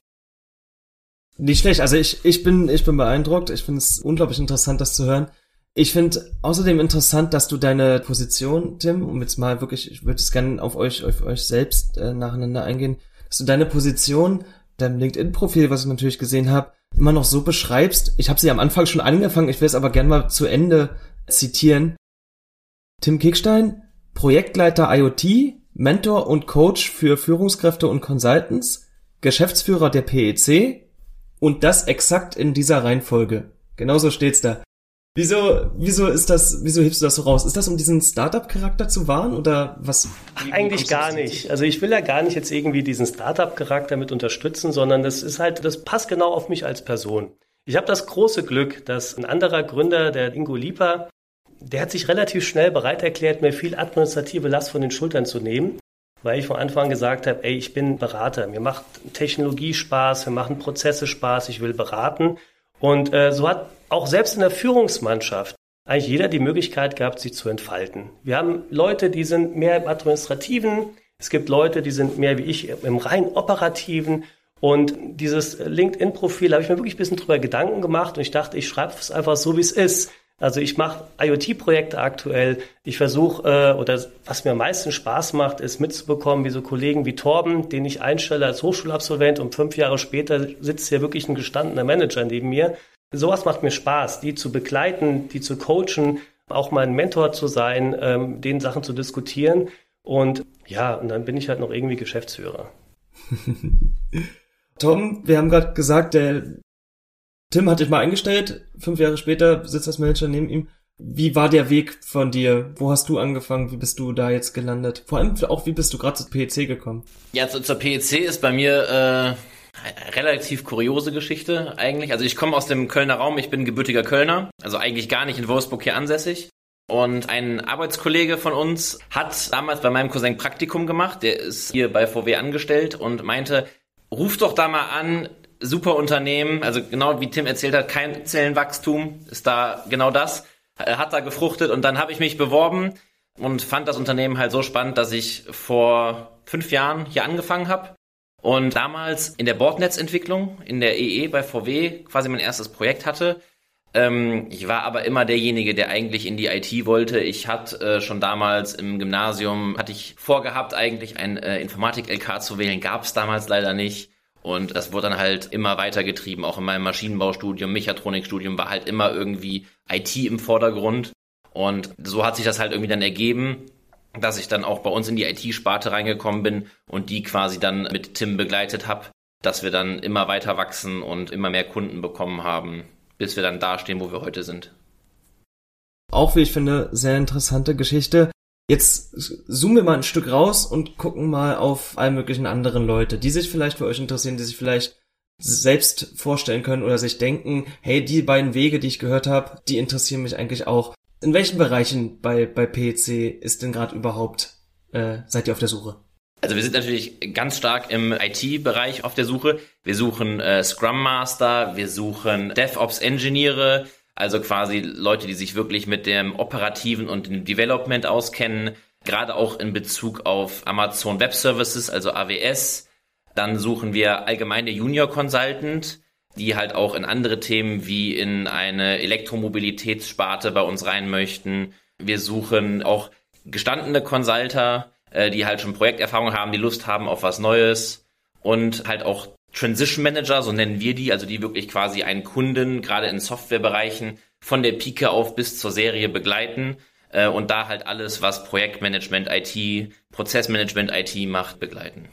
Nicht schlecht. Also ich, ich bin, ich bin beeindruckt. Ich finde es unglaublich interessant, das zu hören. Ich finde außerdem interessant, dass du deine Position, Tim, um jetzt mal wirklich, ich würde es gerne auf euch, auf euch selbst äh, nacheinander eingehen, dass du deine Position, dein LinkedIn-Profil, was ich natürlich gesehen habe, immer noch so beschreibst. Ich habe sie am Anfang schon angefangen, ich will es aber gerne mal zu Ende zitieren. Tim Kickstein, Projektleiter IoT, Mentor und Coach für Führungskräfte und Consultants, Geschäftsführer der PEC und das exakt in dieser Reihenfolge. Genauso steht's da. Wieso, wieso ist das, wieso hebst du das so raus? Ist das, um diesen Startup-Charakter zu wahren oder was? Ach, eigentlich gar nicht. Also ich will ja gar nicht jetzt irgendwie diesen Startup-Charakter mit unterstützen, sondern das ist halt, das passt genau auf mich als Person. Ich habe das große Glück, dass ein anderer Gründer, der Ingo Lieper, der hat sich relativ schnell bereit erklärt, mir viel administrative Last von den Schultern zu nehmen, weil ich von Anfang gesagt habe, ey, ich bin Berater, mir macht Technologie Spaß, mir machen Prozesse Spaß, ich will beraten. Und äh, so hat auch selbst in der Führungsmannschaft eigentlich jeder die Möglichkeit gehabt, sich zu entfalten. Wir haben Leute, die sind mehr im Administrativen, es gibt Leute, die sind mehr wie ich im rein Operativen. Und dieses LinkedIn-Profil habe ich mir wirklich ein bisschen drüber Gedanken gemacht und ich dachte, ich schreibe es einfach so, wie es ist. Also ich mache IoT-Projekte aktuell. Ich versuche, äh, oder was mir am meisten Spaß macht, ist mitzubekommen, wie so Kollegen wie Torben, den ich einstelle als Hochschulabsolvent und fünf Jahre später sitzt hier wirklich ein gestandener Manager neben mir sowas macht mir Spaß, die zu begleiten, die zu coachen, auch mal ein Mentor zu sein, ähm, den Sachen zu diskutieren. Und ja, und dann bin ich halt noch irgendwie Geschäftsführer. *laughs* Tom, wir haben gerade gesagt, der Tim hat dich mal eingestellt. Fünf Jahre später sitzt das Manager neben ihm. Wie war der Weg von dir? Wo hast du angefangen? Wie bist du da jetzt gelandet? Vor allem auch, wie bist du gerade zur PEC gekommen? Ja, zur, zur PEC ist bei mir äh, relativ kuriose Geschichte eigentlich. Also ich komme aus dem Kölner Raum, ich bin gebürtiger Kölner, also eigentlich gar nicht in Wolfsburg hier ansässig. Und ein Arbeitskollege von uns hat damals bei meinem Cousin Praktikum gemacht, der ist hier bei VW angestellt und meinte, ruf doch da mal an, super Unternehmen, also genau wie Tim erzählt hat, kein Zellenwachstum, ist da genau das, hat da gefruchtet und dann habe ich mich beworben und fand das Unternehmen halt so spannend, dass ich vor fünf Jahren hier angefangen habe und damals in der Bordnetzentwicklung, in der EE bei VW, quasi mein erstes Projekt hatte. Ähm, ich war aber immer derjenige, der eigentlich in die IT wollte. Ich hatte äh, schon damals im Gymnasium, hatte ich vorgehabt, eigentlich ein äh, Informatik-LK zu wählen, gab es damals leider nicht. Und das wurde dann halt immer weitergetrieben. Auch in meinem Maschinenbaustudium, Mechatronikstudium war halt immer irgendwie IT im Vordergrund. Und so hat sich das halt irgendwie dann ergeben dass ich dann auch bei uns in die IT-Sparte reingekommen bin und die quasi dann mit Tim begleitet habe, dass wir dann immer weiter wachsen und immer mehr Kunden bekommen haben, bis wir dann dastehen, wo wir heute sind. Auch wie ich finde, sehr interessante Geschichte. Jetzt zoomen wir mal ein Stück raus und gucken mal auf alle möglichen anderen Leute, die sich vielleicht für euch interessieren, die sich vielleicht selbst vorstellen können oder sich denken, hey, die beiden Wege, die ich gehört habe, die interessieren mich eigentlich auch. In welchen Bereichen bei, bei PEC ist denn gerade überhaupt, äh, seid ihr auf der Suche? Also wir sind natürlich ganz stark im IT-Bereich auf der Suche. Wir suchen äh, Scrum Master, wir suchen DevOps Engineere, also quasi Leute, die sich wirklich mit dem operativen und dem Development auskennen, gerade auch in Bezug auf Amazon Web Services, also AWS. Dann suchen wir allgemeine Junior Consultant, die halt auch in andere Themen wie in eine Elektromobilitätssparte bei uns rein möchten. Wir suchen auch gestandene Consulter, äh, die halt schon Projekterfahrung haben, die Lust haben auf was Neues und halt auch Transition Manager, so nennen wir die, also die wirklich quasi einen Kunden gerade in Softwarebereichen von der Pike auf bis zur Serie begleiten äh, und da halt alles, was Projektmanagement IT, Prozessmanagement IT macht, begleiten.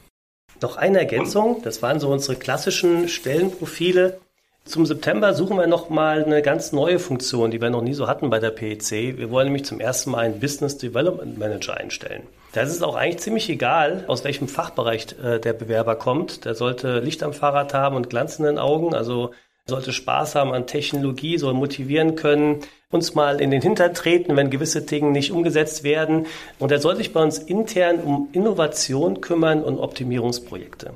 Noch eine Ergänzung, das waren so unsere klassischen Stellenprofile. Zum September suchen wir nochmal eine ganz neue Funktion, die wir noch nie so hatten bei der PEC. Wir wollen nämlich zum ersten Mal einen Business Development Manager einstellen. Da ist auch eigentlich ziemlich egal, aus welchem Fachbereich äh, der Bewerber kommt. Der sollte Licht am Fahrrad haben und glanzenden Augen, also sollte Spaß haben an Technologie, soll motivieren können, uns mal in den Hintern treten, wenn gewisse Dinge nicht umgesetzt werden. Und er soll sich bei uns intern um Innovation kümmern und Optimierungsprojekte.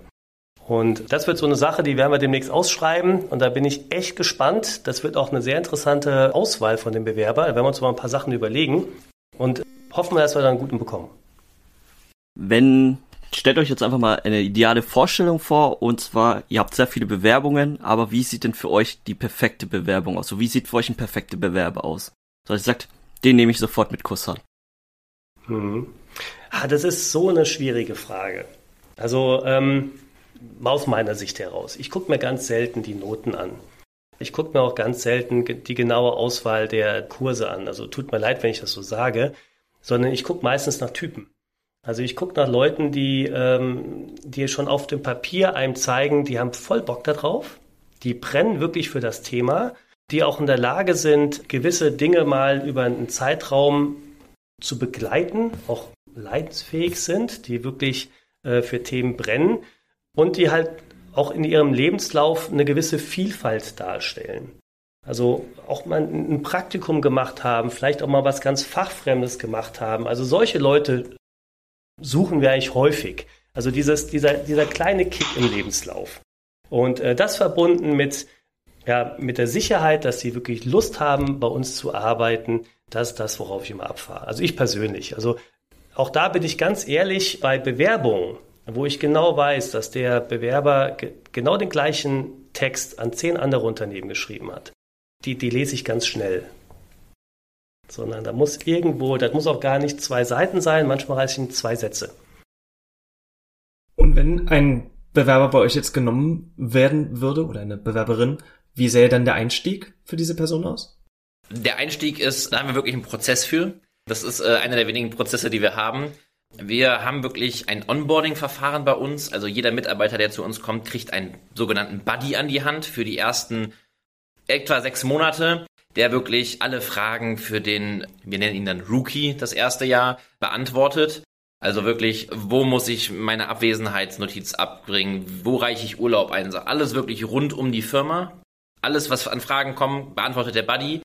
Und das wird so eine Sache, die werden wir demnächst ausschreiben. Und da bin ich echt gespannt. Das wird auch eine sehr interessante Auswahl von den Bewerbern. Da werden wir uns mal ein paar Sachen überlegen und hoffen wir, dass wir da einen guten bekommen. Wenn stellt euch jetzt einfach mal eine ideale Vorstellung vor und zwar, ihr habt sehr viele Bewerbungen, aber wie sieht denn für euch die perfekte Bewerbung aus? So, wie sieht für euch ein perfekter Bewerber aus? So, ich sagt, den nehme ich sofort mit Kusshand. Mhm. Ah, das ist so eine schwierige Frage. Also, ähm, aus meiner Sicht heraus. Ich gucke mir ganz selten die Noten an. Ich gucke mir auch ganz selten die genaue Auswahl der Kurse an. Also tut mir leid, wenn ich das so sage, sondern ich gucke meistens nach Typen. Also ich gucke nach Leuten, die, ähm, die schon auf dem Papier einem zeigen, die haben voll Bock darauf, die brennen wirklich für das Thema, die auch in der Lage sind, gewisse Dinge mal über einen Zeitraum zu begleiten, auch leidensfähig sind, die wirklich äh, für Themen brennen und die halt auch in ihrem Lebenslauf eine gewisse Vielfalt darstellen. Also auch mal ein Praktikum gemacht haben, vielleicht auch mal was ganz Fachfremdes gemacht haben. Also solche Leute suchen wir eigentlich häufig. Also dieses, dieser, dieser kleine Kick im Lebenslauf. Und äh, das verbunden mit, ja, mit der Sicherheit, dass sie wirklich Lust haben, bei uns zu arbeiten, das ist das, worauf ich immer abfahre. Also ich persönlich. Also auch da bin ich ganz ehrlich, bei Bewerbungen, wo ich genau weiß, dass der Bewerber ge genau den gleichen Text an zehn andere Unternehmen geschrieben hat, die, die lese ich ganz schnell sondern da muss irgendwo, das muss auch gar nicht zwei Seiten sein, manchmal reichen zwei Sätze. Und wenn ein Bewerber bei euch jetzt genommen werden würde oder eine Bewerberin, wie sähe dann der Einstieg für diese Person aus? Der Einstieg ist, da haben wir wirklich einen Prozess für. Das ist äh, einer der wenigen Prozesse, die wir haben. Wir haben wirklich ein Onboarding-Verfahren bei uns. Also jeder Mitarbeiter, der zu uns kommt, kriegt einen sogenannten Buddy an die Hand für die ersten etwa sechs Monate der wirklich alle Fragen für den, wir nennen ihn dann Rookie, das erste Jahr, beantwortet. Also wirklich, wo muss ich meine Abwesenheitsnotiz abbringen? Wo reiche ich Urlaub ein? Alles wirklich rund um die Firma. Alles, was an Fragen kommt, beantwortet der Buddy.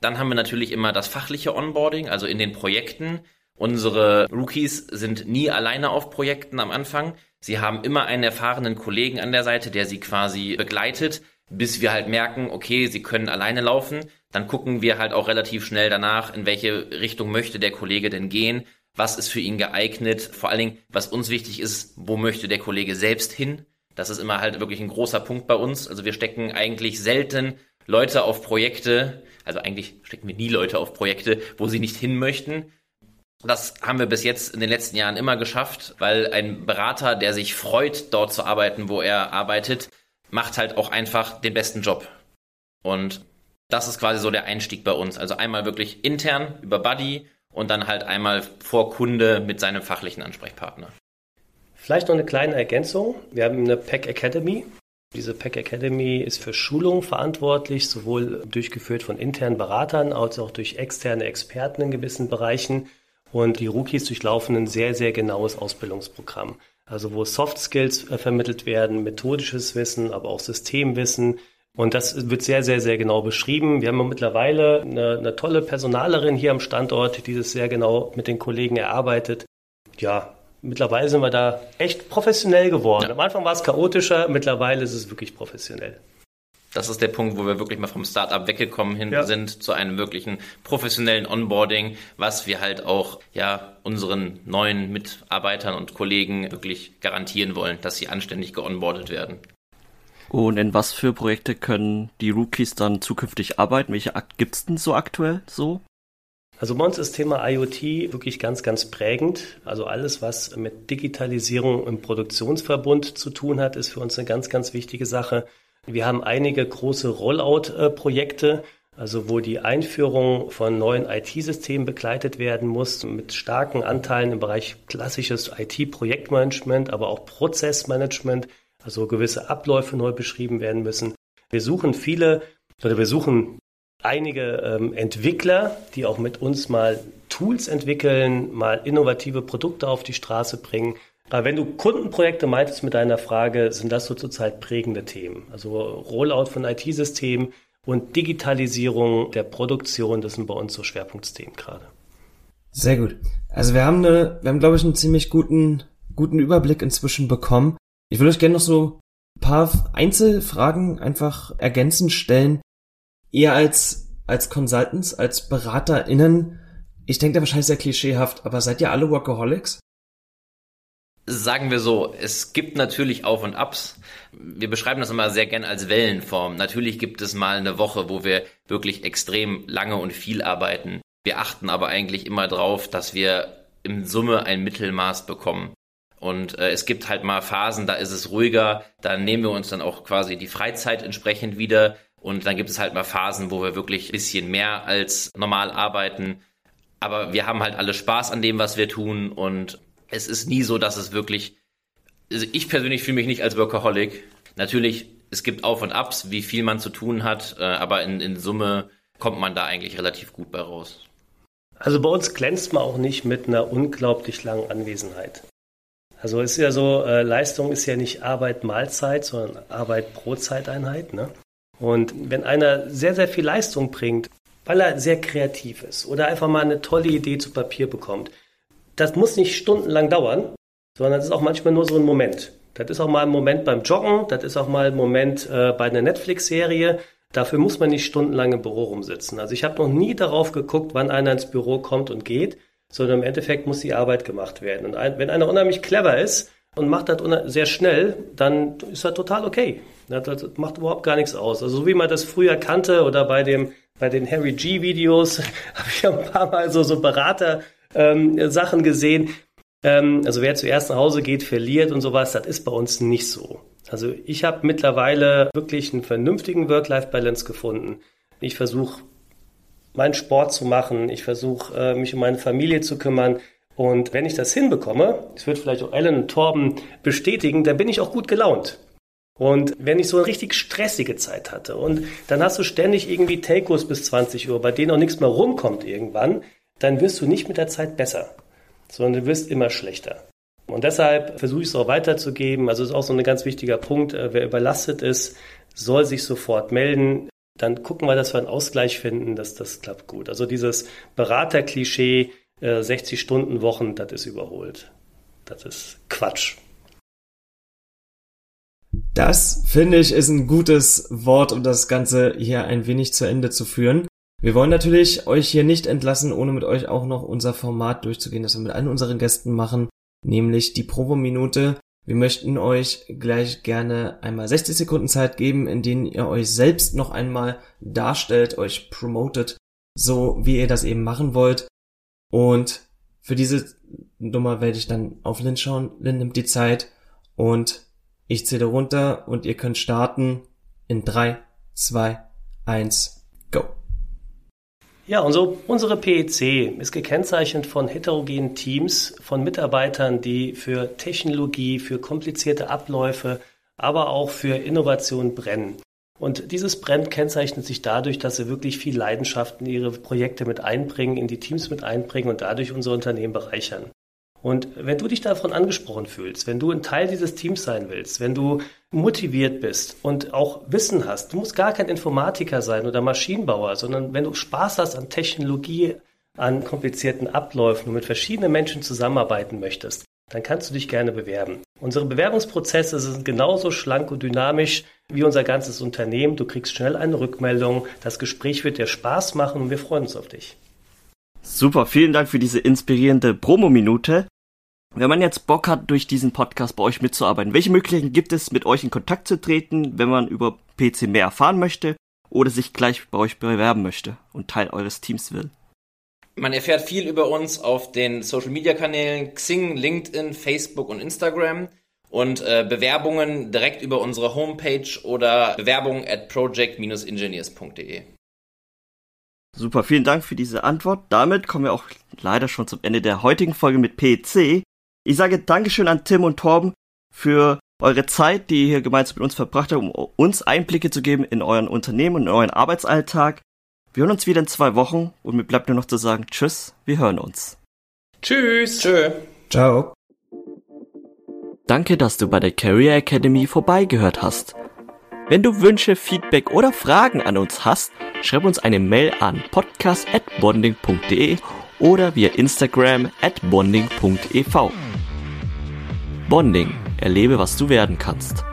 Dann haben wir natürlich immer das fachliche Onboarding, also in den Projekten. Unsere Rookies sind nie alleine auf Projekten am Anfang. Sie haben immer einen erfahrenen Kollegen an der Seite, der sie quasi begleitet, bis wir halt merken, okay, sie können alleine laufen. Dann gucken wir halt auch relativ schnell danach, in welche Richtung möchte der Kollege denn gehen, was ist für ihn geeignet, vor allen Dingen, was uns wichtig ist, wo möchte der Kollege selbst hin. Das ist immer halt wirklich ein großer Punkt bei uns. Also wir stecken eigentlich selten Leute auf Projekte, also eigentlich stecken wir nie Leute auf Projekte, wo sie nicht hin möchten. Das haben wir bis jetzt in den letzten Jahren immer geschafft, weil ein Berater, der sich freut, dort zu arbeiten, wo er arbeitet, macht halt auch einfach den besten Job. Und das ist quasi so der Einstieg bei uns. Also einmal wirklich intern über Buddy und dann halt einmal vor Kunde mit seinem fachlichen Ansprechpartner. Vielleicht noch eine kleine Ergänzung. Wir haben eine PEC Academy. Diese PEC Academy ist für Schulungen verantwortlich, sowohl durchgeführt von internen Beratern als auch durch externe Experten in gewissen Bereichen. Und die Rookies durchlaufen ein sehr, sehr genaues Ausbildungsprogramm also wo Soft Skills vermittelt werden, methodisches Wissen, aber auch Systemwissen. Und das wird sehr, sehr, sehr genau beschrieben. Wir haben mittlerweile eine, eine tolle Personalerin hier am Standort, die das sehr genau mit den Kollegen erarbeitet. Ja, mittlerweile sind wir da echt professionell geworden. Ja. Am Anfang war es chaotischer, mittlerweile ist es wirklich professionell. Das ist der Punkt, wo wir wirklich mal vom Startup weggekommen hin ja. sind zu einem wirklichen professionellen Onboarding, was wir halt auch ja unseren neuen Mitarbeitern und Kollegen wirklich garantieren wollen, dass sie anständig geonboardet werden. Und in was für Projekte können die Rookies dann zukünftig arbeiten? Welche gibt es denn so aktuell so? Also bei uns ist Thema IoT wirklich ganz, ganz prägend. Also alles, was mit Digitalisierung im Produktionsverbund zu tun hat, ist für uns eine ganz, ganz wichtige Sache. Wir haben einige große Rollout-Projekte, also wo die Einführung von neuen IT-Systemen begleitet werden muss, mit starken Anteilen im Bereich klassisches IT-Projektmanagement, aber auch Prozessmanagement, also gewisse Abläufe neu beschrieben werden müssen. Wir suchen viele oder wir suchen einige ähm, Entwickler, die auch mit uns mal Tools entwickeln, mal innovative Produkte auf die Straße bringen. Aber wenn du Kundenprojekte meintest mit deiner Frage, sind das so zurzeit prägende Themen. Also Rollout von IT-Systemen und Digitalisierung der Produktion, das sind bei uns so Schwerpunktthemen gerade. Sehr gut. Also wir haben eine, wir haben glaube ich einen ziemlich guten, guten Überblick inzwischen bekommen. Ich würde euch gerne noch so ein paar Einzelfragen einfach ergänzend stellen, ihr als, als Consultants, als BeraterInnen, ich denke da wahrscheinlich sehr klischeehaft, aber seid ihr alle Workaholics? Sagen wir so, es gibt natürlich Auf und Abs. Wir beschreiben das immer sehr gern als Wellenform. Natürlich gibt es mal eine Woche, wo wir wirklich extrem lange und viel arbeiten. Wir achten aber eigentlich immer drauf, dass wir im Summe ein Mittelmaß bekommen. Und äh, es gibt halt mal Phasen, da ist es ruhiger, da nehmen wir uns dann auch quasi die Freizeit entsprechend wieder. Und dann gibt es halt mal Phasen, wo wir wirklich ein bisschen mehr als normal arbeiten. Aber wir haben halt alle Spaß an dem, was wir tun. Und es ist nie so, dass es wirklich. Also ich persönlich fühle mich nicht als Workaholic. Natürlich, es gibt Auf und Abs, wie viel man zu tun hat, äh, aber in, in Summe kommt man da eigentlich relativ gut bei raus. Also bei uns glänzt man auch nicht mit einer unglaublich langen Anwesenheit. Also ist ja so, äh, Leistung ist ja nicht Arbeit Mahlzeit, sondern Arbeit pro Zeiteinheit. Ne? Und wenn einer sehr, sehr viel Leistung bringt, weil er sehr kreativ ist oder einfach mal eine tolle Idee zu Papier bekommt, das muss nicht stundenlang dauern, sondern das ist auch manchmal nur so ein Moment. Das ist auch mal ein Moment beim Joggen, das ist auch mal ein Moment äh, bei einer Netflix-Serie. Dafür muss man nicht stundenlang im Büro rumsitzen. Also ich habe noch nie darauf geguckt, wann einer ins Büro kommt und geht, sondern im Endeffekt muss die Arbeit gemacht werden. Und ein, wenn einer unheimlich clever ist und macht das sehr schnell, dann ist das total okay. Das macht überhaupt gar nichts aus. Also so wie man das früher kannte oder bei dem bei den Harry G Videos *laughs* habe ich ein paar Mal so so Berater ähm, Sachen gesehen. Ähm, also wer zuerst nach Hause geht, verliert und sowas. Das ist bei uns nicht so. Also ich habe mittlerweile wirklich einen vernünftigen Work-Life-Balance gefunden. Ich versuche meinen Sport zu machen. Ich versuche äh, mich um meine Familie zu kümmern. Und wenn ich das hinbekomme, das wird vielleicht auch Ellen und Torben bestätigen, dann bin ich auch gut gelaunt. Und wenn ich so eine richtig stressige Zeit hatte und dann hast du ständig irgendwie Telcos bis 20 Uhr, bei denen auch nichts mehr rumkommt irgendwann, dann wirst du nicht mit der Zeit besser, sondern du wirst immer schlechter. Und deshalb versuche ich es auch weiterzugeben. Also ist auch so ein ganz wichtiger Punkt. Äh, wer überlastet ist, soll sich sofort melden. Dann gucken wir, dass wir einen Ausgleich finden, dass das klappt gut. Also dieses Beraterklischee, 60 äh, Stunden Wochen, das ist überholt. Das ist Quatsch. Das, finde ich, ist ein gutes Wort, um das Ganze hier ein wenig zu Ende zu führen. Wir wollen natürlich euch hier nicht entlassen, ohne mit euch auch noch unser Format durchzugehen, das wir mit allen unseren Gästen machen, nämlich die Provo-Minute. Wir möchten euch gleich gerne einmal 60 Sekunden Zeit geben, in denen ihr euch selbst noch einmal darstellt, euch promotet, so wie ihr das eben machen wollt. Und für diese Nummer werde ich dann auf Lynn schauen. Lynn nimmt die Zeit und ich zähle runter und ihr könnt starten in drei, zwei, eins, go. Ja, und so unsere PEC ist gekennzeichnet von heterogenen Teams, von Mitarbeitern, die für Technologie, für komplizierte Abläufe, aber auch für Innovation brennen. Und dieses Brennen kennzeichnet sich dadurch, dass sie wirklich viel Leidenschaft in ihre Projekte mit einbringen, in die Teams mit einbringen und dadurch unser Unternehmen bereichern. Und wenn du dich davon angesprochen fühlst, wenn du ein Teil dieses Teams sein willst, wenn du motiviert bist und auch Wissen hast, du musst gar kein Informatiker sein oder Maschinenbauer, sondern wenn du Spaß hast an Technologie, an komplizierten Abläufen und mit verschiedenen Menschen zusammenarbeiten möchtest, dann kannst du dich gerne bewerben. Unsere Bewerbungsprozesse sind genauso schlank und dynamisch wie unser ganzes Unternehmen. Du kriegst schnell eine Rückmeldung, das Gespräch wird dir Spaß machen und wir freuen uns auf dich. Super, vielen Dank für diese inspirierende Promo-Minute. Wenn man jetzt Bock hat, durch diesen Podcast bei euch mitzuarbeiten, welche Möglichkeiten gibt es, mit euch in Kontakt zu treten, wenn man über PC mehr erfahren möchte oder sich gleich bei euch bewerben möchte und Teil eures Teams will? Man erfährt viel über uns auf den Social Media Kanälen Xing, LinkedIn, Facebook und Instagram und äh, Bewerbungen direkt über unsere Homepage oder Bewerbungen at project-engineers.de. Super, vielen Dank für diese Antwort. Damit kommen wir auch leider schon zum Ende der heutigen Folge mit PC. Ich sage Dankeschön an Tim und Torben für eure Zeit, die ihr hier gemeinsam mit uns verbracht habt, um uns Einblicke zu geben in euren Unternehmen und in euren Arbeitsalltag. Wir hören uns wieder in zwei Wochen und mir bleibt nur noch zu sagen Tschüss, wir hören uns. Tschüss. Tschö. Ciao. Danke, dass du bei der Career Academy vorbeigehört hast. Wenn du Wünsche, Feedback oder Fragen an uns hast, schreib uns eine Mail an podcast@bonding.de oder via Instagram at bonding.ev. Bonding, erlebe, was du werden kannst.